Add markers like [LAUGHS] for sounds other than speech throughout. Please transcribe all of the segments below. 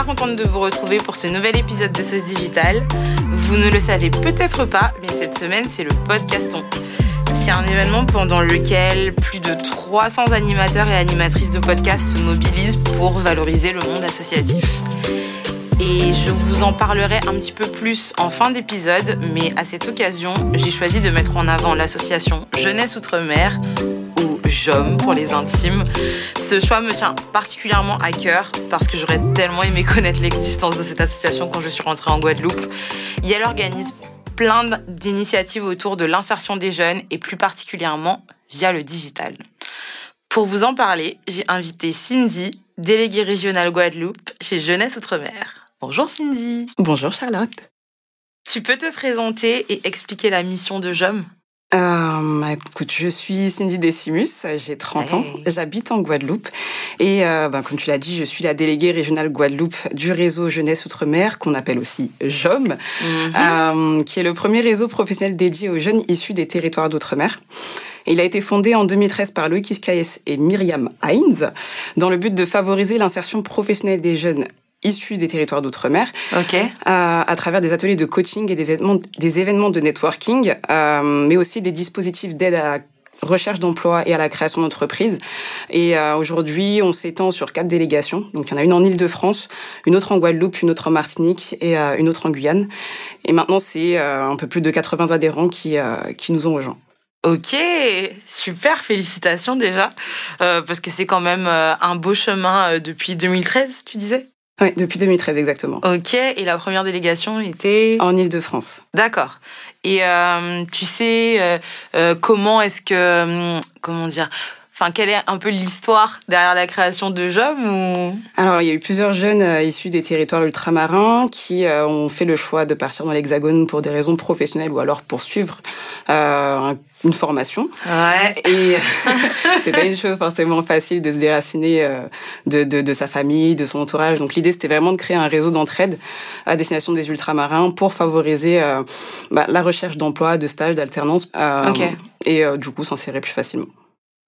contente de vous retrouver pour ce nouvel épisode de Sauce Digital. Vous ne le savez peut-être pas, mais cette semaine, c'est le podcaston. C'est un événement pendant lequel plus de 300 animateurs et animatrices de podcasts se mobilisent pour valoriser le monde associatif. Et je vous en parlerai un petit peu plus en fin d'épisode, mais à cette occasion, j'ai choisi de mettre en avant l'association Jeunesse Outre-mer, ou JOM pour les intimes. Ce choix me tient particulièrement à cœur parce que j'aurais tellement aimé connaître l'existence de cette association quand je suis rentrée en Guadeloupe. Et elle organise plein d'initiatives autour de l'insertion des jeunes et plus particulièrement via le digital. Pour vous en parler, j'ai invité Cindy, déléguée régionale Guadeloupe chez Jeunesse Outre-mer. Bonjour Cindy. Bonjour Charlotte. Tu peux te présenter et expliquer la mission de JOM? Euh, bah, écoute, je suis Cindy Decimus, j'ai 30 ans, j'habite en Guadeloupe et euh, bah, comme tu l'as dit, je suis la déléguée régionale Guadeloupe du réseau Jeunesse Outre-mer, qu'on appelle aussi JOM, mhm. euh, qui est le premier réseau professionnel dédié aux jeunes issus des territoires d'outre-mer. Il a été fondé en 2013 par Loïc Iscaes et Myriam Heinz dans le but de favoriser l'insertion professionnelle des jeunes issus des territoires d'outre-mer, à, travers des ateliers de coaching et des événements, des événements de networking, euh, mais aussi des dispositifs d'aide à la recherche d'emploi et à la création d'entreprises. Et euh, aujourd'hui, on s'étend sur quatre délégations. Donc, il y en a une en Île-de-France, une autre en Guadeloupe, une autre en Martinique et euh, une autre en Guyane. Et maintenant, c'est un peu plus de 80 adhérents qui, qui nous ont rejoints. Ok, super, félicitations déjà, parce que c'est quand même un beau chemin depuis 2013, tu disais? Oui, depuis 2013 exactement. Ok, et la première délégation était En Ile-de-France. D'accord. Et euh, tu sais euh, euh, comment est-ce que hum, comment dire Enfin, quelle est un peu l'histoire derrière la création de JOM ou... Alors, il y a eu plusieurs jeunes issus des territoires ultramarins qui ont fait le choix de partir dans l'Hexagone pour des raisons professionnelles ou alors pour suivre un une formation. Ouais. Et [LAUGHS] c'est pas une chose forcément facile de se déraciner euh, de, de, de, sa famille, de son entourage. Donc l'idée, c'était vraiment de créer un réseau d'entraide à destination des ultramarins pour favoriser euh, bah, la recherche d'emploi, de stage, d'alternance. Euh, Et euh, du coup, s'insérer plus facilement.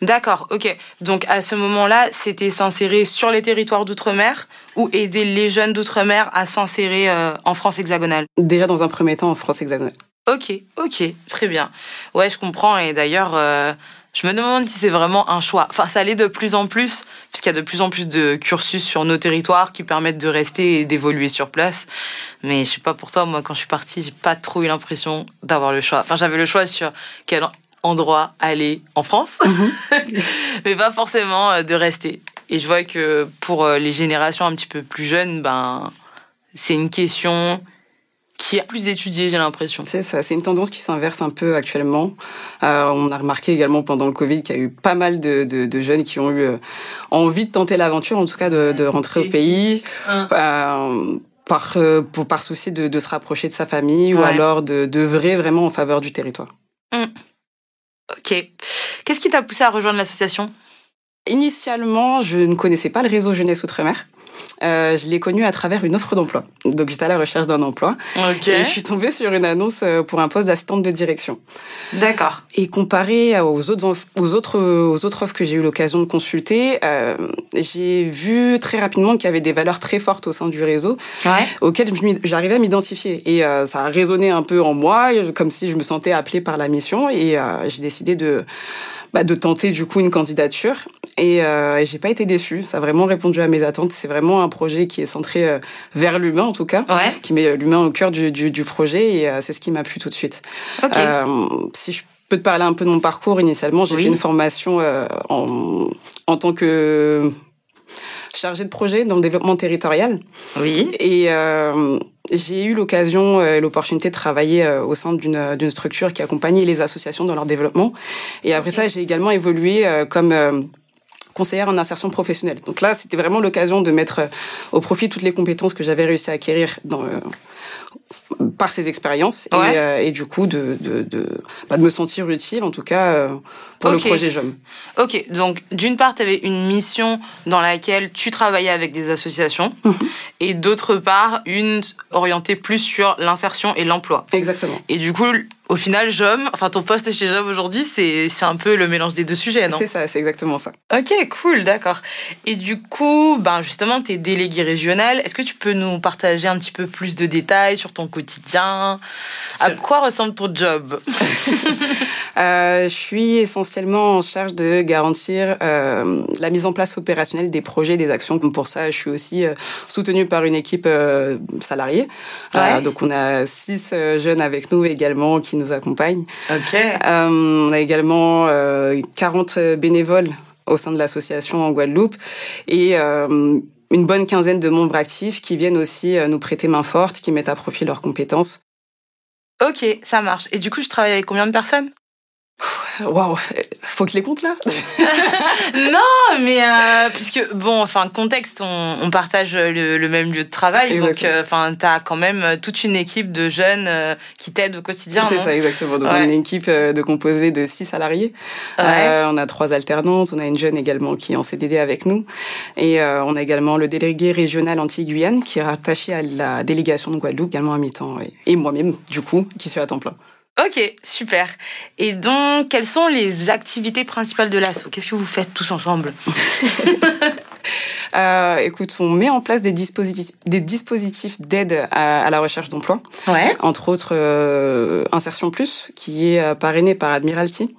D'accord, ok. Donc à ce moment-là, c'était s'insérer sur les territoires d'outre-mer ou aider les jeunes d'outre-mer à s'insérer en France hexagonale? Déjà dans un premier temps en France hexagonale. Ok, ok, très bien. Ouais, je comprends. Et d'ailleurs, euh, je me demande si c'est vraiment un choix. Enfin, ça l'est de plus en plus, puisqu'il y a de plus en plus de cursus sur nos territoires qui permettent de rester et d'évoluer sur place. Mais je sais pas pour toi, moi, quand je suis partie, j'ai pas trop eu l'impression d'avoir le choix. Enfin, j'avais le choix sur quel endroit aller en France, mhm. [LAUGHS] mais pas forcément euh, de rester. Et je vois que pour euh, les générations un petit peu plus jeunes, ben, c'est une question qui est plus étudié, j'ai l'impression. C'est ça, c'est une tendance qui s'inverse un peu actuellement. Euh, on a remarqué également pendant le Covid qu'il y a eu pas mal de, de, de jeunes qui ont eu euh, envie de tenter l'aventure, en tout cas de, de rentrer au pays. Euh, par, pour, par souci de, de, se rapprocher de sa famille ou alors de d'œuvrer vraiment en faveur du territoire. Qu'est-ce qui t'a poussé à rejoindre l'association? Initialement, je ne connaissais pas le réseau Jeunesse Outre-mer. Euh, je l'ai connu à travers une offre d'emploi. Donc j'étais à la recherche d'un emploi. Et je suis tombée sur une annonce euh, pour un poste d'assistante de direction. D'accord. Et comparé aux autres, aux autres, aux autres offres que j'ai eu l'occasion de consulter, euh, j'ai vu très rapidement qu'il y avait des valeurs très fortes au sein du réseau ouais. auxquelles j'arrivais à m'identifier. Et euh, ça a résonné un peu en moi, comme si je me sentais appelée par la mission. Et j'ai décidé de bah, de tenter du coup une candidature et, et j'ai pas été déçue. Ça a vraiment répondu à mes attentes. C'est vraiment un projet qui est centré euh, vers l'humain en tout cas, ouais. qui met l'humain au cœur du, du, du projet et euh, c'est ce qui m'a plu tout de suite. Okay. Euh, si je peux te parler un peu de mon parcours, initialement j'ai oui. fait une formation euh, en, en tant que chargée de projet dans le développement territorial. Oui. Et euh, j'ai eu l'occasion et euh, l'opportunité de travailler euh, au sein d'une structure qui accompagnait les associations dans leur développement. Et après okay. ça, j'ai également évolué euh, comme euh, conseillère en insertion professionnelle. Donc là, c'était vraiment l'occasion de mettre euh, au profit toutes les compétences que j'avais réussi à acquérir dans, euh, par ces expériences ouais. et, euh, et, du coup de, de, de, bah, de, me sentir utile en tout cas euh, pour okay. le projet JOM. Ok, donc d'une part tu avais une mission dans laquelle tu travaillais avec des associations -hmm. et d'autre part une orientée plus sur l'insertion et l'emploi. Exactement. Et du coup au final, Jom, enfin ton poste chez Jom aujourd'hui, c'est un peu le mélange des deux sujets, non? C'est ça, c'est exactement ça. Ok, cool, d'accord. Et du coup, ben justement, tu es délégué régional. Est-ce que tu peux nous partager un petit peu plus de détails sur ton quotidien? À quoi ressemble ton job? [LAUGHS] Euh, Je suis essentiellement en charge de garantir euh, la mise en place opérationnelle des projets, des actions. Comme pour ça, je suis aussi euh, soutenue par une équipe salariée. Donc on a six jeunes avec nous également qui nous accompagnent. Ok. Euh, on a également euh, 40 bénévoles au sein de l'association en Guadeloupe et euh, une bonne quinzaine de membres actifs qui viennent aussi euh, nous prêter main forte, qui mettent à profit leurs compétences. Ok, ça marche. Et du coup, je travaille avec combien de personnes? Waouh, faut que je les compte là [LAUGHS] Non, mais euh, puisque bon, enfin contexte, on, on partage le, le, même lieu de travail, exactement. donc euh, enfin t'as quand même toute une équipe de jeunes euh, qui t'aident au quotidien. C'est ça exactement. Donc ouais. on est une équipe de composée de six salariés. Ouais. on a trois alternantes, on a une jeune également qui est en CDD avec nous, et on a également le délégué régional anti-Guyane qui est rattaché à la délégation de Guadeloupe également à mi-temps, et moi-même du coup qui suis à temps plein. Ok, super. Et donc, quelles sont les activités principales de l'ASSO? Qu'est-ce que vous faites tous ensemble? [LAUGHS] Euh, Écoute, on met en place des dispositifs, des dispositifs d'aide à, à, la recherche d'emploi. Ouais. Entre autres, euh, Insertion Plus, qui est euh, parrainé par Admiralty.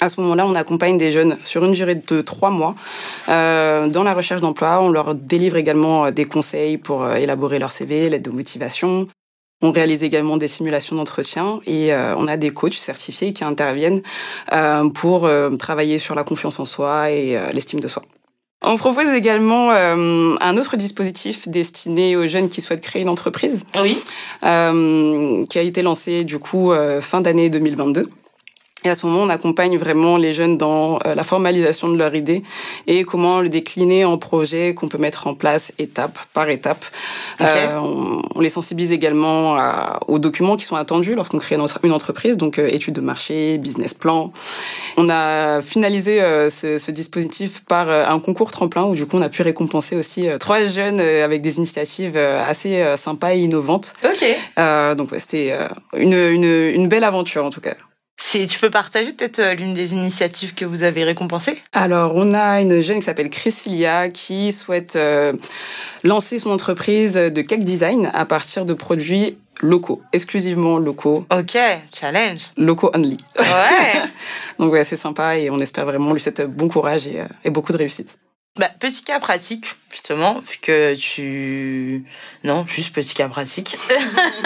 À ce moment-là, on accompagne des jeunes sur une durée de trois mois euh, dans la recherche d'emploi. On leur délivre également des conseils pour euh, élaborer leur CV, l'aide de motivation. On réalise également des simulations d'entretien et euh, on a des coachs certifiés qui interviennent euh, pour euh, travailler sur la confiance en soi et l'estime de soi. On propose également euh, un autre dispositif destiné aux jeunes qui souhaitent créer une entreprise, oui. euh, qui a été lancé du coup euh, fin d'année 2022. Et à ce moment, on accompagne vraiment les jeunes dans euh, la formalisation de leur idée et comment le décliner en projet qu'on peut mettre en place étape par étape. Okay. Euh, on, on, les sensibilise également à, aux documents qui sont attendus lorsqu'on crée une entreprise, donc euh, études de marché, business plan. On a finalisé euh, ce, ce, dispositif par euh, un concours tremplin où du coup on a pu récompenser aussi trois jeunes avec des initiatives assez sympas et innovantes. Ok. donc ouais, c'était une, une, une belle aventure en tout cas. Si tu peux partager peut-être euh, l'une des initiatives que vous avez récompensées? Alors, on a une jeune qui s'appelle Chrisilia qui souhaite euh, lancer son entreprise de cake design à partir de produits locaux, exclusivement locaux. Ok, challenge. Locaux only. Ouais. [LAUGHS] Donc ouais, c'est sympa et on espère vraiment lui souhaiter bon courage et, euh, et beaucoup de réussite. Bah, petit cas pratique, justement, vu que tu... Non, juste petit cas pratique.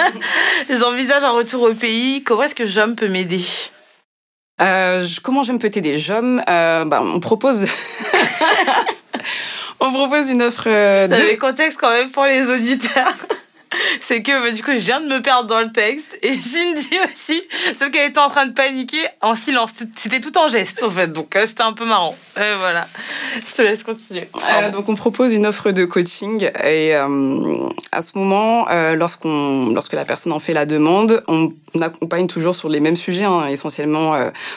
[LAUGHS] J'envisage un retour au pays. Comment est-ce que Jom peut m'aider? Euh, comment je peux t'aider? Jom, euh, bah, on propose... [LAUGHS] [LAUGHS] on propose une offre de... Mais contexte quand même pour les auditeurs c'est que bah, du coup je viens de me perdre dans le texte et [LAUGHS] Cindy aussi. Sauf qu'elle était en train de paniquer en silence. C'était tout en geste en fait. Donc euh, c'était un peu marrant. Euh, voilà. Je te laisse continuer. Euh, donc on propose une offre de coaching et à ce moment lorsqu'on lorsque la personne en fait la demande on accompagne toujours sur les mêmes sujets hein, essentiellement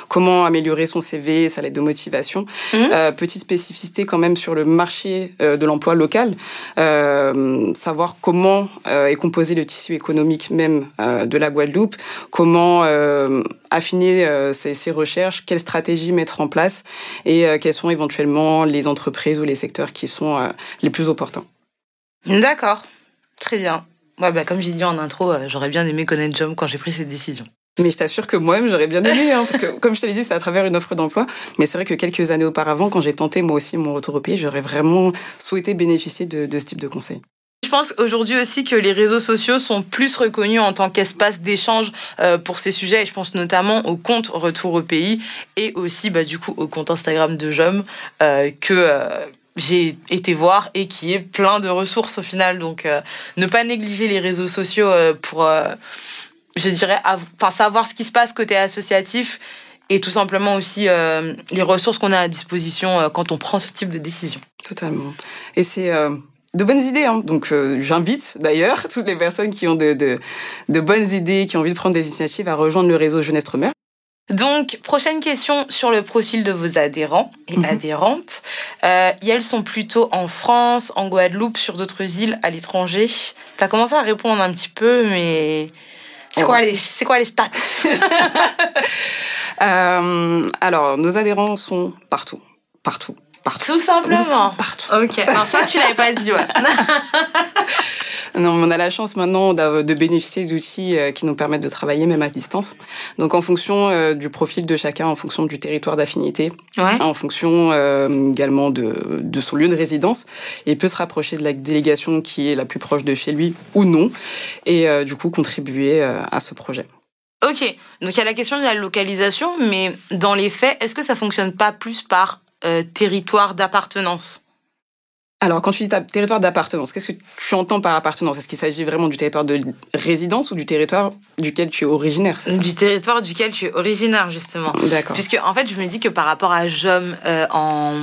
comment améliorer son CV sa lettre de motivation. Mmh. petite spécificité quand même sur le marché de l'emploi local. Savoir comment est composé le tissu économique même euh, de la Guadeloupe, comment euh, affiner euh, ces, ces, recherches, quelles stratégies mettre en place? Et quels sont éventuellement les entreprises ou les secteurs qui sont les plus opportuns? D'accord, très bien. Ouais, bah, comme j'ai dit en intro, j'aurais bien aimé connaître Jom quand j'ai pris cette décision. Mais je t'assure que moi-même, j'aurais bien aimé, hein, parce que comme je te l'ai dit, c'est à travers une offre d'emploi. Mais c'est vrai que quelques années auparavant, quand j'ai tenté moi aussi mon retour au pays, j'aurais vraiment souhaité bénéficier de, de ce type de conseils. Je pense aujourd'hui aussi que les réseaux sociaux sont plus reconnus en tant qu'espace d'échange euh, pour ces sujets. Et je pense notamment au compte Retour au pays et aussi bah, du coup au compte Instagram de Jom euh, que euh, j'ai été voir et qui est plein de ressources au final. Donc ne pas négliger les réseaux sociaux pour, je dirais, enfin savoir ce qui se passe côté associatif et tout simplement aussi les ressources qu'on a à disposition quand on prend ce type de décision. Totalement. Et c'est de bonnes idées. Hein. Donc euh, j'invite d'ailleurs toutes les personnes qui ont de, de, de, bonnes idées, qui ont envie de prendre des initiatives à rejoindre le réseau Jeunesse Tremère. Donc, prochaine question sur le profil de vos adhérents et mmh. adhérentes. Euh, elles sont plutôt en France, en Guadeloupe, sur d'autres îles, à l'étranger. Tu as commencé à répondre un petit peu, mais C'est quoi, les, quoi les stats? [LAUGHS] Alors, nos adhérents sont partout. Partout. Partout. Tout simplement. Partout. Ok. Alors ça, tu l'avais pas dit, ouais. [LAUGHS] Non, on a la chance maintenant de bénéficier d'outils euh, qui nous permettent de travailler même à distance. Donc en fonction euh, du profil de chacun, en fonction du territoire d'affinité, en fonction euh, également de, de son lieu de résidence, il peut se rapprocher de la délégation qui est la plus proche de chez lui ou non, et du coup contribuer à ce projet. Ok, donc il y a la question de la localisation, mais dans les faits, est-ce que ça fonctionne pas plus par territoire d'appartenance alors, quand tu dis territoire d'appartenance, qu'est-ce que tu entends par appartenance? Est-ce qu'il s'agit vraiment du territoire de résidence ou du territoire duquel tu es originaire Du territoire duquel tu es originaire, justement. D'accord. Puisque, en fait, je me dis que par rapport à JOM euh, en,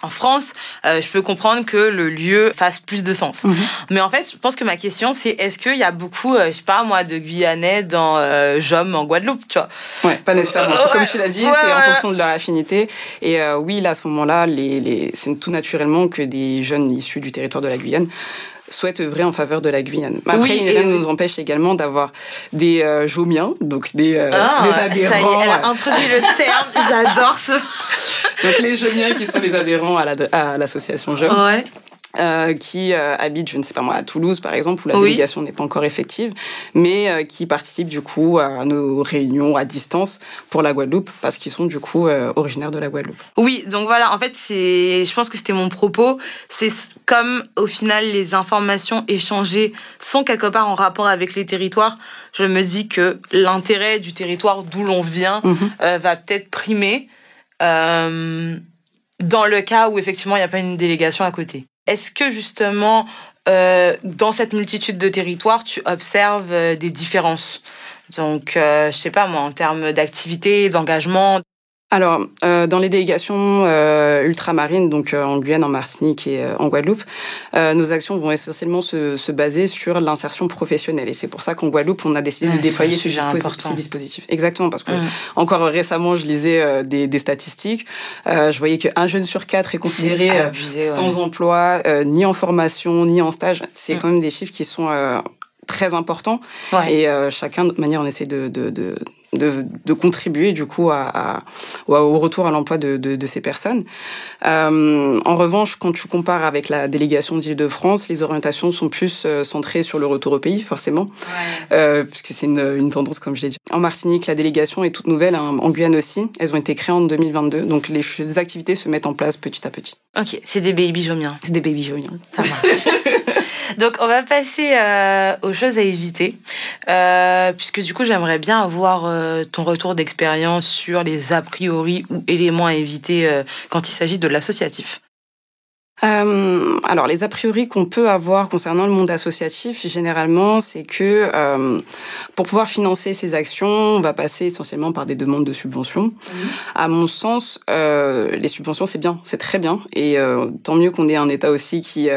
en France, euh, je peux comprendre que le lieu fasse plus de sens. Mhm. Mais en fait, je pense que ma question, c'est est-ce qu'il y a beaucoup, euh, je sais pas moi, de Guyanais dans JOM en Guadeloupe, tu vois? Ouais, pas nécessairement. Comme tu l'as dit, c'est en fonction de leur affinité. Et oui, là, à ce moment-là, les, les... c'est tout naturellement que des jeunes issus du territoire de la Guyane souhaitent œuvrer en faveur de la Guyane. Après, oui, rien ne nous empêche également d'avoir des euh, jomiens, donc des, euh, ah, des adhérents. Ça y est, elle a introduit le terme, [LAUGHS] j'adore ce... donc les jomiens qui sont les adhérents à l'association la, à Ouais. Euh, qui euh, habite, je ne sais pas moi, à Toulouse par exemple, où la délégation n'est pas encore effective, mais euh, qui participe du coup à nos réunions à distance pour la Guadeloupe, parce qu'ils sont du coup originaires de la Guadeloupe. Oui, donc voilà, en fait, c'est, je pense que c'était mon propos, c'est comme au final les informations échangées sont quelque part en rapport avec les territoires, je me dis que l'intérêt du territoire d'où l'on vient mhm. va peut-être primer. dans le cas où effectivement il n'y a pas une délégation à côté. Est-ce que justement, euh, dans cette multitude de territoires, tu observes euh, des différences? Donc, euh, je sais pas moi, en termes d'activité, d'engagement alors, euh, dans les délégations euh, ultramarines, donc euh, en Guyane, en Martinique et euh, en Guadeloupe, euh, nos actions vont essentiellement se, se baser sur l'insertion professionnelle. Et c'est pour ça qu'en Guadeloupe, on a décidé de déployer ce, dispositif, dispositif. Exactement, parce que encore récemment, je lisais des, des, statistiques. je voyais qu'un jeune sur quatre est considéré sans emploi, ni en formation, ni en stage. C'est quand même des chiffres qui sont très importants. Ouais. Et chacun, de manière, on essaie de, de, de de, de, contribuer du coup à, à, au retour à l'emploi de, de, de, ces personnes. Euh, en revanche, quand tu compares avec la délégation d'Île-de-France, les orientations sont plus euh, centrées sur le retour au pays, forcément, ouais. euh, puisque c'est une, une, tendance, comme je l'ai dit. En Martinique, la délégation est toute nouvelle, hein, en Guyane aussi. Elles ont été créées en 2022, donc les, les activités se mettent en place petit à petit. Ok, c'est des baby jomiens. C'est des baby jomiens. Ça marche. [LAUGHS] donc, on va passer euh, aux choses à éviter, puisque du coup, j'aimerais bien avoir euh, ton retour d'expérience sur les a priori ou éléments à éviter euh, quand il s'agit de l'associatif? Euh, alors, les a priori qu'on peut avoir concernant le monde associatif, généralement, c'est que euh, pour pouvoir financer ces actions, on va passer essentiellement par des demandes de subventions. Mmh. À mon sens, euh, les subventions, c'est bien, c'est très bien, et tant mieux qu'on ait un État aussi qui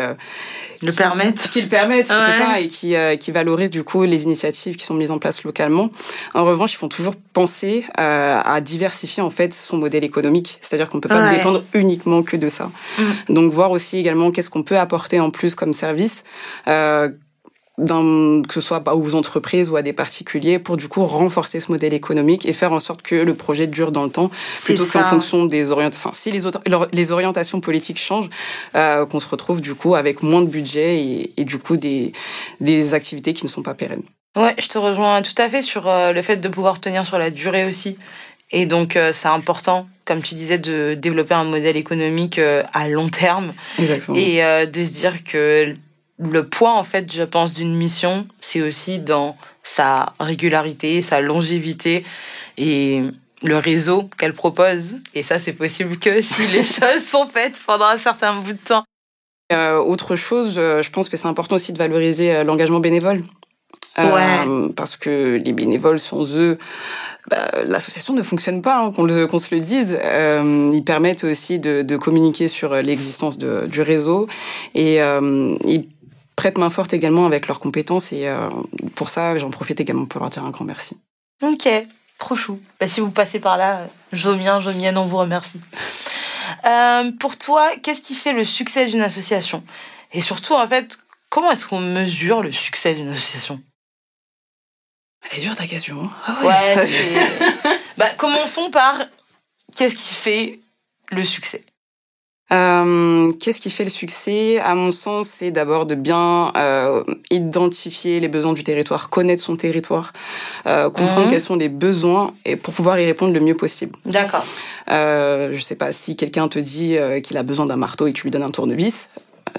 le permettent. Qui le permettent, c'est ça, et qui, euh, qui valorisent du coup les initiatives qui sont mises en place localement. En revanche, ils font toujours penser euh, à diversifier en fait son modèle économique, c'est-à-dire qu'on ne peut pas dépendre uniquement que de ça. Mm. Donc voir aussi également qu'est-ce qu'on peut apporter en plus comme service. Euh, que ce soit aux entreprises ou à des particuliers, pour du coup renforcer ce modèle économique et faire en sorte que le projet dure dans le temps, plutôt qu'en fonction des orientations. Enfin, si les, autres, les orientations politiques changent, euh, qu'on se retrouve du coup avec moins de budget et, et, du coup des, des activités qui ne sont pas pérennes. Ouais, je te rejoins tout à fait sur euh, le fait de pouvoir tenir sur la durée aussi. Et donc, euh, c'est important, comme tu disais, de développer un modèle économique euh, à long terme. Exactement. Et de se dire que le poids, en fait, je pense, d'une mission, c'est aussi dans sa régularité, sa longévité et le réseau qu'elle propose. Et ça, c'est possible que [LAUGHS] si les choses sont faites pendant un certain bout de temps. Euh, autre chose, je pense que c'est important aussi de valoriser euh, l'engagement bénévole. Euh, ouais. Parce que les bénévoles, sans eux, bah, l'association ne fonctionne pas, hein, qu'on se le dise. Euh, ils permettent aussi de, de communiquer sur l'existence du réseau et euh, ils prêtent main forte également avec leurs compétences et pour ça, j'en profite également pour leur dire un grand merci. Ok, trop chou. Bah, si vous passez par là, Jomien, Jomienne, on vous remercie. Pour toi, qu'est-ce qui fait le succès d'une association? Et surtout, en fait, comment est-ce qu'on mesure le succès d'une association? Elle est dure ta question. Ah ouais. [LAUGHS] bah, commençons par qu'est-ce qui fait le succès? Euh, Qu'est-ce qui fait le succès? À mon sens, c'est d'abord de bien euh, identifier les besoins du territoire, connaître son territoire, euh, comprendre mhm. quels sont les besoins et pour pouvoir y répondre le mieux possible. D'accord. Je sais pas si quelqu'un te dit qu'il a besoin d'un marteau et que tu lui donnes un tournevis,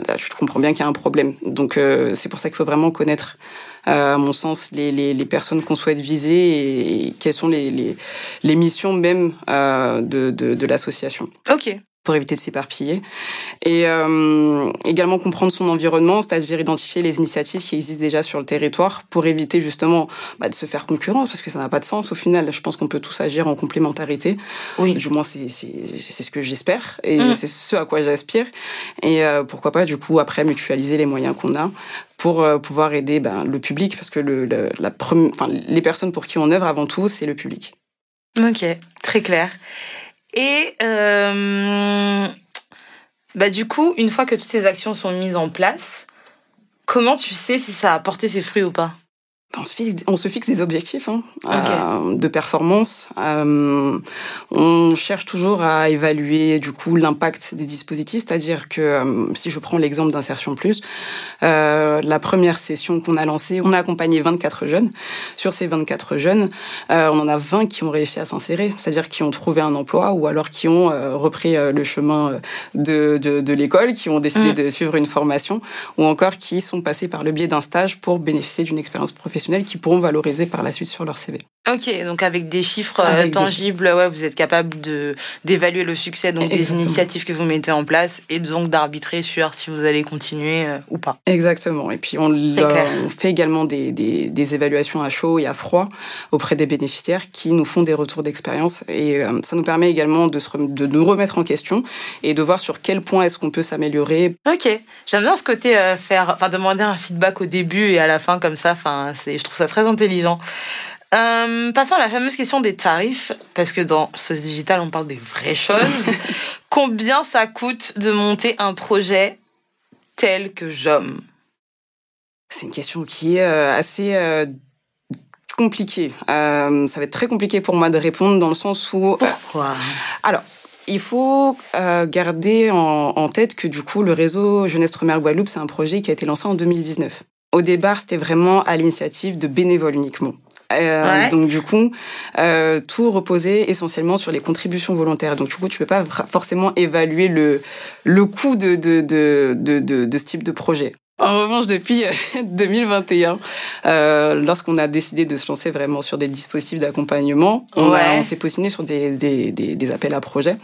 là, je comprends bien qu'il y a un problème. Donc c'est pour ça qu'il faut vraiment connaître, à mon sens, les, les, les personnes qu'on souhaite viser et, quelles sont les, les, les missions même de, de, de l'association. Ok pour éviter de s'éparpiller. Et euh, également comprendre son environnement, c'est-à-dire identifier les initiatives qui existent déjà sur le territoire pour éviter justement bah, de se faire concurrence, parce que ça n'a pas de sens au final. Je pense qu'on peut tous agir en complémentarité. Oui. Du moins, c'est ce que j'espère et mm. c'est ce à quoi j'aspire. Et euh, pourquoi pas, du coup, après, mutualiser les moyens qu'on a pour euh, pouvoir aider ben, le public, parce que le, la enfin, les personnes pour qui on œuvre avant tout, c'est le public. Ok, très clair. Et euh, bah du coup, une fois que toutes ces actions sont mises en place, comment tu sais si ça a porté ses fruits ou pas? On se, fixe, on se fixe des objectifs hein, euh, de performance. Euh, on cherche toujours à évaluer du coup l'impact des dispositifs, c'est-à-dire que euh, si je prends l'exemple d'insertion plus, la première session qu'on a lancée, on a accompagné 24 jeunes. Sur ces 24 jeunes, on en a 20 qui ont réussi à s'insérer, c'est-à-dire qui ont trouvé un emploi ou alors qui ont repris le chemin de, de, de l'école, qui ont décidé mm. de suivre une formation, ou encore qui sont passés par le biais d'un stage pour bénéficier d'une expérience professionnelle qui pourront valoriser par la suite sur leur CV. Ok, donc avec des chiffres euh, tangibles, ouais, vous êtes capable de d'évaluer le succès donc des initiatives que vous mettez en place et donc d'arbitrer sur si vous allez continuer euh, ou pas. Exactement. Et puis on, on fait également des, des, des, évaluations à chaud et à froid auprès des bénéficiaires qui nous font des retours d'expérience et euh, ça nous permet également de, se, de nous remettre en question et de voir sur quel point est-ce qu'on peut s'améliorer. Ok, j'aime bien ce côté faire, enfin demander un feedback au début et à la fin comme ça. Enfin, c'est, je trouve ça très intelligent. Euh, passons à la fameuse question des tarifs, parce que dans ce digital, on parle des vraies choses. [LAUGHS] Combien ça coûte de monter un projet tel que JOM? C'est une question qui est euh, assez euh, compliquée. ça va être très compliqué pour moi de répondre dans le sens où... Pourquoi? Alors, il faut garder en, en, tête que du coup, le réseau Jeunesse Tremère Guadeloupe, c'est un projet qui a été lancé en 2019. Au départ, c'était vraiment à l'initiative de bénévoles uniquement. Euh, donc du coup, euh, tout reposait essentiellement sur les contributions volontaires. Donc du coup, tu peux pas forcément évaluer le le coût de de de de, de ce type de projet. En revanche, depuis [LAUGHS] 2021, euh, lorsqu'on a décidé de se lancer vraiment sur des dispositifs d'accompagnement, on, on s'est positionné sur des, des, des, des, appels à projets.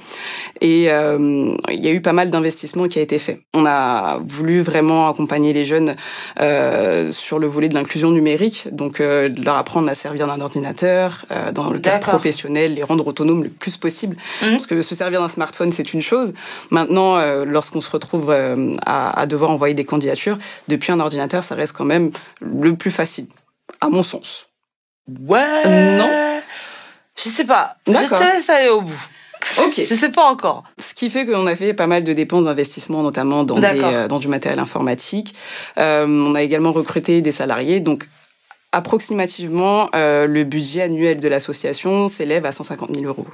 Et euh, il y a eu pas mal d'investissements qui a été fait. On a voulu vraiment accompagner les jeunes euh, sur le volet de l'inclusion numérique, donc euh, leur apprendre à servir d'un ordinateur, euh, dans le cadre professionnel, les rendre autonomes le plus possible. Mmh. Parce que se servir d'un smartphone, c'est une chose. Maintenant, euh, lorsqu'on se retrouve à, à devoir envoyer des candidatures, depuis un ordinateur, ça reste quand même le plus facile, à mon sens. Ouais. Non. Je sais pas. Je te laisse aller au bout. Ok. Je sais pas encore. Ce qui fait qu'on a fait pas mal de dépenses d'investissement, notamment dans, euh, dans du matériel informatique. Euh, on a également recruté des salariés. Donc, approximativement, euh, le budget annuel de l'association s'élève à 150 000 euros.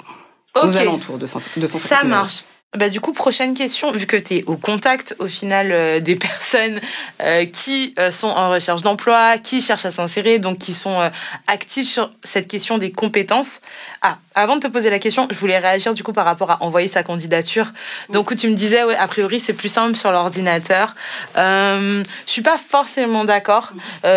Aux alentours de, 150 000 Ça marche. Bah, du coup, prochaine question, vu que tu es au contact au final euh, des [LAUGHS] personnes euh, qui euh, sont en recherche d'emploi, qui cherchent à s'insérer, donc qui sont actifs sur cette question des compétences. Ah, avant de te poser la question, je voulais réagir du coup par rapport à envoyer sa candidature. Donc, tu me disais, ouais, a priori, c'est plus simple sur l'ordinateur. Je suis pas forcément d'accord,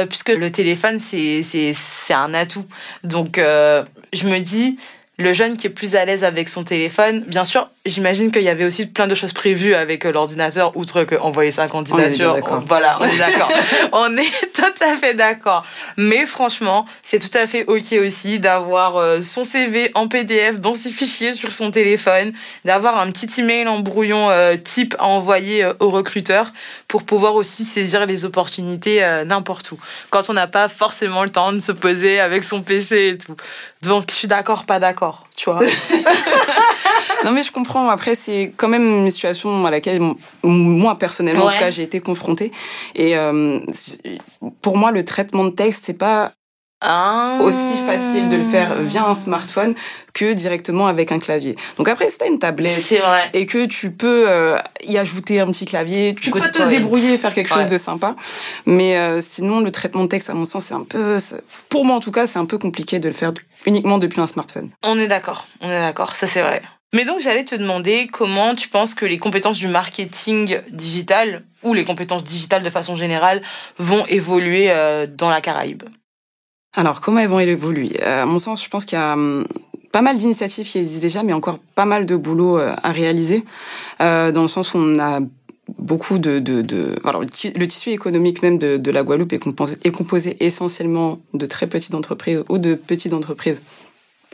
puisque le téléphone, c'est un atout. Donc, je me dis, le jeune qui est plus à l'aise avec son téléphone, bien sûr, j'imagine qu'il y avait aussi plein de choses prévues avec euh, l'ordinateur, outre que envoyer sa candidature. voilà, on est d'accord. [LAUGHS] on est [LAUGHS] tout à fait d'accord. Mais franchement, c'est tout à fait ok aussi d'avoir euh, son CV en PDF dans ses fichiers sur son téléphone, d'avoir un petit email en brouillon euh, type à envoyer au recruteur pour pouvoir aussi saisir les opportunités n'importe où. Quand on n'a pas forcément le temps de se poser avec son PC et tout. Donc, je suis d'accord, pas d'accord, tu vois. [LAUGHS] non, mais je comprends. Après, c'est quand même une situation à laquelle, moi, personnellement, en tout cas, j'ai été confrontée. Et euh, pour moi, le traitement de texte, c'est pas ah. aussi facile de le faire via un smartphone que directement avec un clavier. Donc après, si t'as une tablette vrai. et que tu peux euh, y ajouter un petit clavier, tu peux te débrouiller et faire quelque chose de sympa. Mais euh, sinon, le traitement de texte, à mon sens, c'est un peu, pour moi en tout cas, c'est un peu compliqué de le faire uniquement depuis un smartphone. On est d'accord, on est d'accord, ça c'est vrai. Mais donc j'allais te demander comment tu penses que les compétences du marketing digital ou les compétences digitales de façon générale vont évoluer euh, dans la Caraïbe. Alors, comment elles vont évoluer? Euh, À mon sens, je pense qu'il y a hum, pas mal d'initiatives qui existent déjà, mais encore pas mal de boulot euh, à réaliser, euh, dans le sens où on a beaucoup de... de, de... Alors, le tissu économique même de, de la Guadeloupe est composé, est composé essentiellement de très petites entreprises ou de petites entreprises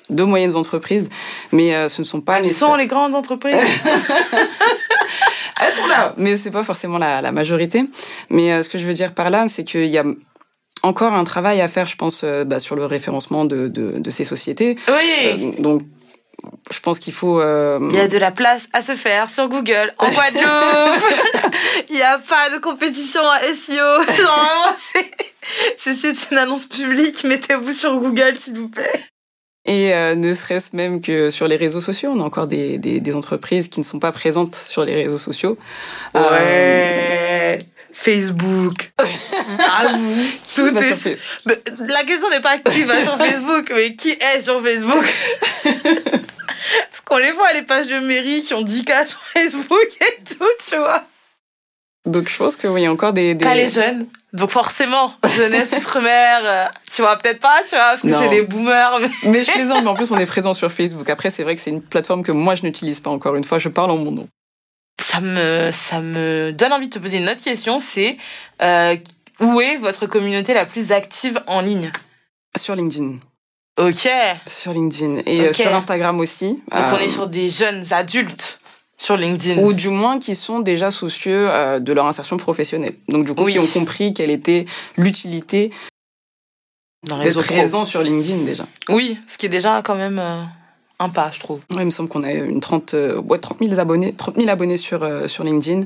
de moyennes entreprises, mais euh, ce ne sont pas les... sont les grandes entreprises. [LAUGHS] Elles sont là, mais c'est pas forcément la, la majorité. Mais euh, ce que je veux dire par là, c'est qu'il y a encore un travail à faire, je pense, euh, bah, sur le référencement de, de, de ces sociétés. Oui. Euh, donc, je pense qu'il faut. Euh... Il y a de la place à se faire sur Google en [LAUGHS] Guadeloupe. [LAUGHS] Il n'y a pas de compétition à SEO. [LAUGHS] c'est une annonce publique. Mettez-vous sur Google, s'il vous plaît. Et euh, ne serait-ce même que sur les réseaux sociaux, on a encore des, des, des, entreprises qui ne sont pas présentes sur les réseaux sociaux. Ouais. Facebook. [LAUGHS] ah vous, tout est. Sur... La question n'est pas qui va sur Facebook, mais qui est sur Facebook. [LAUGHS] Parce qu'on les voit les pages de mairie qui ont 10 cas sur Facebook et tout, tu vois. Donc je pense que oui, il y a encore des, des... Pas les jeunes. Donc forcément, jeunesse outre-mer, euh, tu vois peut-être pas, tu vois, parce que c'est des boomers. Mais... mais je plaisante, mais en plus on est présent sur Facebook. Après, c'est vrai que c'est une plateforme que moi je n'utilise pas encore une fois, je parle en mon nom ça me, ça me donne envie de te poser une autre question, c'est euh, où est votre communauté la plus active en ligne? Sur LinkedIn. Ok. Sur LinkedIn et euh, sur Instagram aussi. Donc on est euh, sur des jeunes adultes sur LinkedIn. Ou du moins qui sont déjà soucieux de leur insertion professionnelle. Donc du coup, qui ont compris quelle était l'utilité d'être présent sur LinkedIn déjà. Oui, ce qui est déjà quand même un pas, je trouve. il me semble qu'on a une 30, euh, ouais, 30 000 abonnés, 30 000 abonnés sur, euh, sur LinkedIn,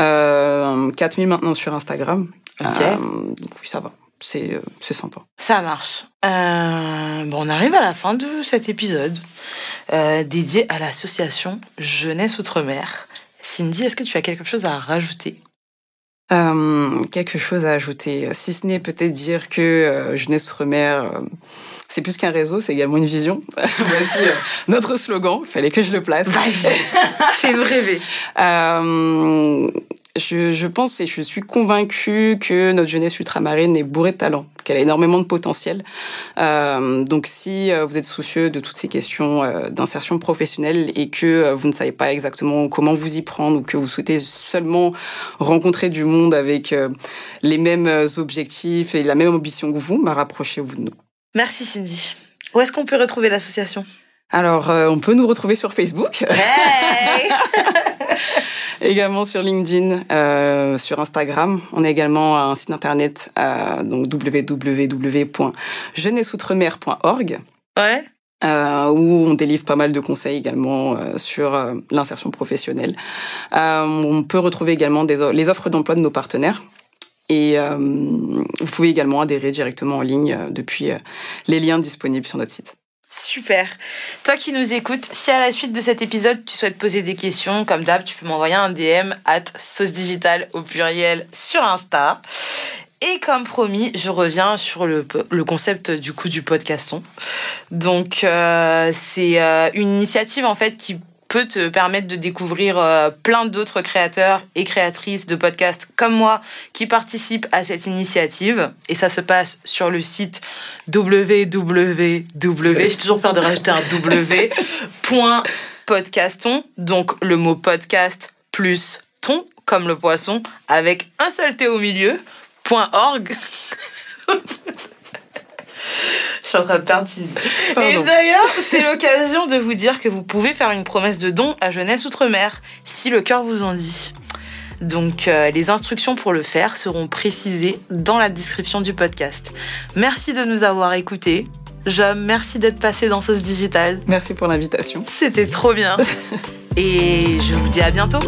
euh, 4 000 maintenant sur Instagram. Ok. Euh, donc oui, ça va. C'est, c'est sympa. Ça marche. bon, on arrive à la fin de cet épisode dédié à l'association Jeunesse Outre-mer. Cindy, est-ce que tu as quelque chose à rajouter? Euh, quelque chose à ajouter, si ce n'est peut-être dire que euh, Jeunesse Outre-mer, euh, c'est plus qu'un réseau, c'est également une vision. [LAUGHS] Voici euh, notre slogan, il fallait que je le place. [LAUGHS] Fais-nous rêver. Je, pense et je suis convaincue que notre jeunesse ultramarine est bourrée de talent, qu'elle a énormément de potentiel. Euh, donc si euh, vous êtes soucieux de toutes ces questions euh, d'insertion professionnelle et que vous ne savez pas exactement comment vous y prendre ou que vous souhaitez seulement rencontrer du monde avec les mêmes objectifs et la même ambition que vous, bah, rapprochez-vous de nous. Merci Cindy. Où est-ce qu'on peut retrouver l'association? Alors, on peut nous retrouver sur Facebook. Hey [LAUGHS] également sur LinkedIn, euh, sur Instagram. On a également un site internet, euh, donc www.jeunesseoutremer.org. Ouais. Euh, où on délivre pas mal de conseils également euh, sur euh, l'insertion professionnelle. Euh, on peut retrouver également des, les offres d'emploi de nos partenaires. Et vous pouvez également adhérer directement en ligne depuis les liens disponibles sur notre site. Super. Toi qui nous écoutes, si à la suite de cet épisode, tu souhaites poser des questions, comme d'hab, tu peux m'envoyer un DM at sauce digital au pluriel sur Insta. Et comme promis, je reviens sur le, le concept du coup du podcaston. Donc euh, c'est euh, une initiative en fait qui peut te permettre de découvrir euh, plein d'autres créateurs et créatrices de podcasts comme moi qui participent à cette initiative. Et ça se passe sur le site www, j'ai toujours peur de rajouter un w, [LAUGHS] donc le mot podcast plus ton, comme le poisson, avec un seul T au milieu, point org. [LAUGHS] Je suis en train de perdre. Et d'ailleurs, c'est l'occasion de vous dire que vous pouvez faire une promesse de don à Jeunesse Outre-mer, si le cœur vous en dit. Donc euh, les instructions pour le faire seront précisées dans la description du podcast. Merci de nous avoir écoutés. Je merci d'être passé dans Sauce Digital. Merci pour l'invitation. C'était trop bien. [LAUGHS] Et je vous dis à bientôt.